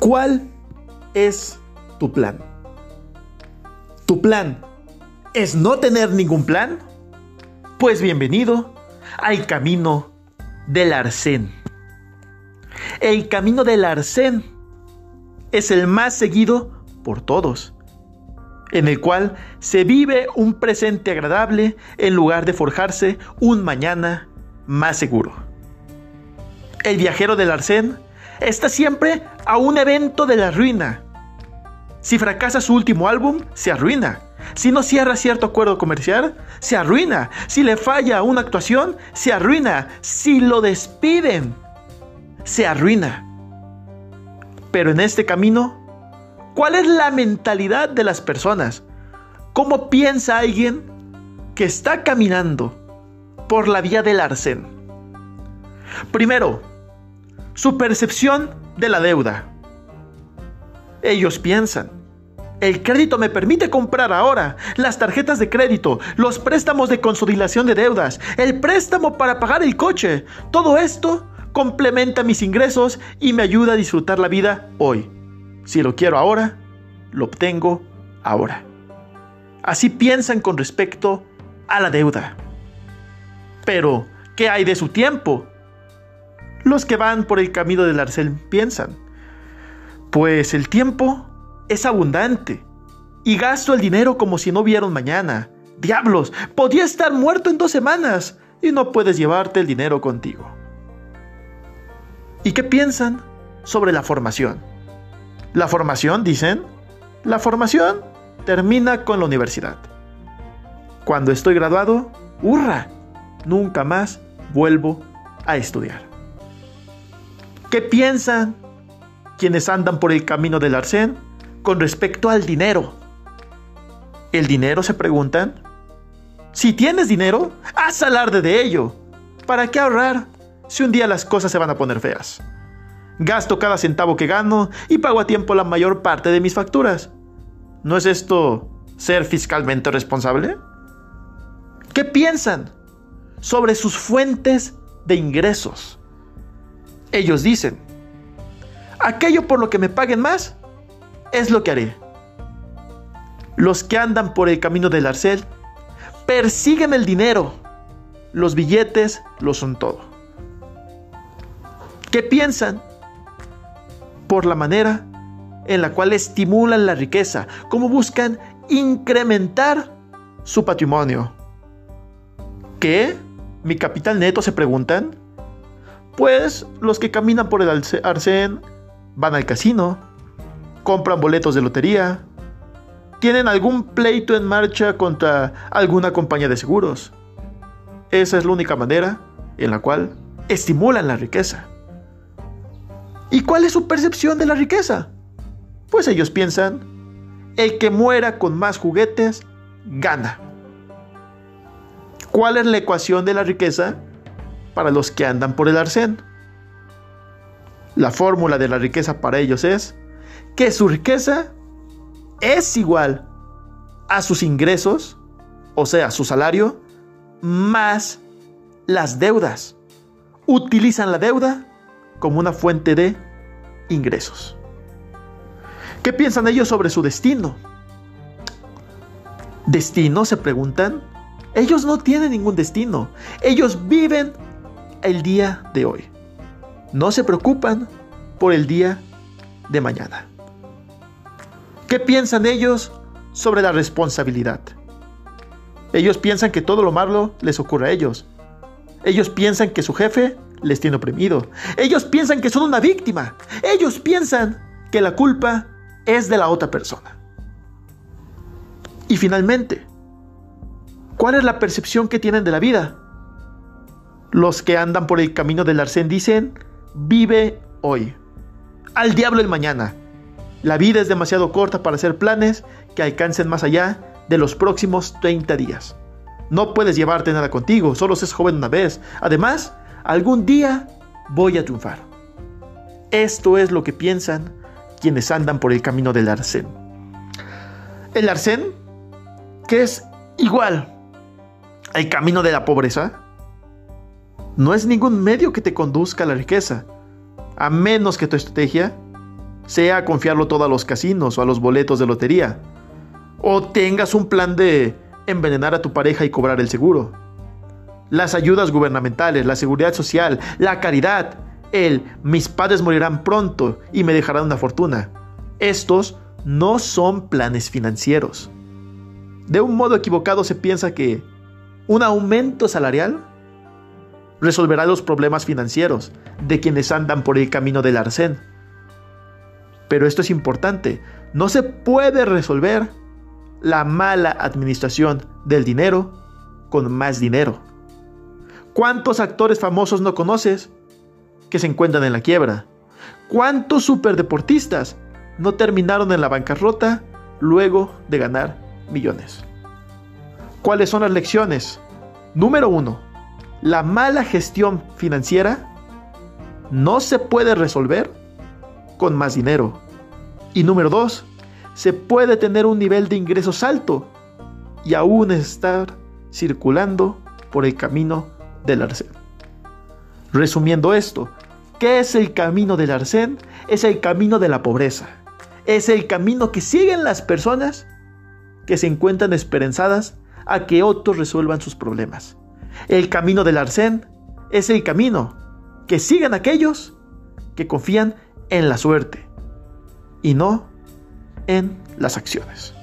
¿Cuál es tu plan? ¿Tu plan es no tener ningún plan? Pues bienvenido al camino del arcén. El camino del arcén es el más seguido por todos, en el cual se vive un presente agradable en lugar de forjarse un mañana más seguro. El viajero del arcén está siempre a un evento de la ruina. Si fracasa su último álbum, se arruina. Si no cierra cierto acuerdo comercial, se arruina. Si le falla una actuación, se arruina. Si lo despiden, se arruina. Pero en este camino, ¿cuál es la mentalidad de las personas? ¿Cómo piensa alguien que está caminando por la vía del arcén? Primero, su percepción de la deuda. Ellos piensan, el crédito me permite comprar ahora las tarjetas de crédito, los préstamos de consolidación de deudas, el préstamo para pagar el coche. Todo esto complementa mis ingresos y me ayuda a disfrutar la vida hoy. Si lo quiero ahora, lo obtengo ahora. Así piensan con respecto a la deuda. Pero, ¿qué hay de su tiempo? Los que van por el camino del arcel piensan, pues el tiempo es abundante y gasto el dinero como si no hubiera mañana. Diablos, podía estar muerto en dos semanas y no puedes llevarte el dinero contigo. ¿Y qué piensan sobre la formación? La formación, dicen, la formación termina con la universidad. Cuando estoy graduado, ¡hurra! Nunca más vuelvo a estudiar. ¿Qué piensan quienes andan por el camino del arcén con respecto al dinero? ¿El dinero se preguntan? Si tienes dinero, haz alarde de ello. ¿Para qué ahorrar si un día las cosas se van a poner feas? Gasto cada centavo que gano y pago a tiempo la mayor parte de mis facturas. ¿No es esto ser fiscalmente responsable? ¿Qué piensan sobre sus fuentes de ingresos? Ellos dicen, aquello por lo que me paguen más es lo que haré. Los que andan por el camino del arcel persiguen el dinero. Los billetes lo son todo. ¿Qué piensan? Por la manera en la cual estimulan la riqueza, cómo buscan incrementar su patrimonio. ¿Qué? ¿Mi capital neto se preguntan? Pues los que caminan por el arcén van al casino, compran boletos de lotería, tienen algún pleito en marcha contra alguna compañía de seguros. Esa es la única manera en la cual estimulan la riqueza. ¿Y cuál es su percepción de la riqueza? Pues ellos piensan, el que muera con más juguetes, gana. ¿Cuál es la ecuación de la riqueza? Para los que andan por el arcén. La fórmula de la riqueza para ellos es que su riqueza es igual a sus ingresos, o sea, su salario, más las deudas. Utilizan la deuda como una fuente de ingresos. ¿Qué piensan ellos sobre su destino? ¿Destino? Se preguntan. Ellos no tienen ningún destino. Ellos viven el día de hoy. No se preocupan por el día de mañana. ¿Qué piensan ellos sobre la responsabilidad? Ellos piensan que todo lo malo les ocurre a ellos. Ellos piensan que su jefe les tiene oprimido. Ellos piensan que son una víctima. Ellos piensan que la culpa es de la otra persona. Y finalmente, ¿cuál es la percepción que tienen de la vida? Los que andan por el camino del arcén dicen, vive hoy. Al diablo el mañana. La vida es demasiado corta para hacer planes que alcancen más allá de los próximos 30 días. No puedes llevarte nada contigo, solo seas joven una vez. Además, algún día voy a triunfar. Esto es lo que piensan quienes andan por el camino del arcén. El arcén, que es igual al camino de la pobreza, no es ningún medio que te conduzca a la riqueza, a menos que tu estrategia sea confiarlo todo a los casinos o a los boletos de lotería, o tengas un plan de envenenar a tu pareja y cobrar el seguro. Las ayudas gubernamentales, la seguridad social, la caridad, el mis padres morirán pronto y me dejarán una fortuna. Estos no son planes financieros. De un modo equivocado se piensa que un aumento salarial resolverá los problemas financieros de quienes andan por el camino del arcén. Pero esto es importante, no se puede resolver la mala administración del dinero con más dinero. ¿Cuántos actores famosos no conoces que se encuentran en la quiebra? ¿Cuántos superdeportistas no terminaron en la bancarrota luego de ganar millones? ¿Cuáles son las lecciones? Número uno, la mala gestión financiera no se puede resolver con más dinero. Y número dos, se puede tener un nivel de ingresos alto y aún estar circulando por el camino del arcén. Resumiendo esto, ¿qué es el camino del arcén? Es el camino de la pobreza. Es el camino que siguen las personas que se encuentran esperanzadas a que otros resuelvan sus problemas. El camino del arcén es el camino que siguen aquellos que confían en la suerte y no en las acciones.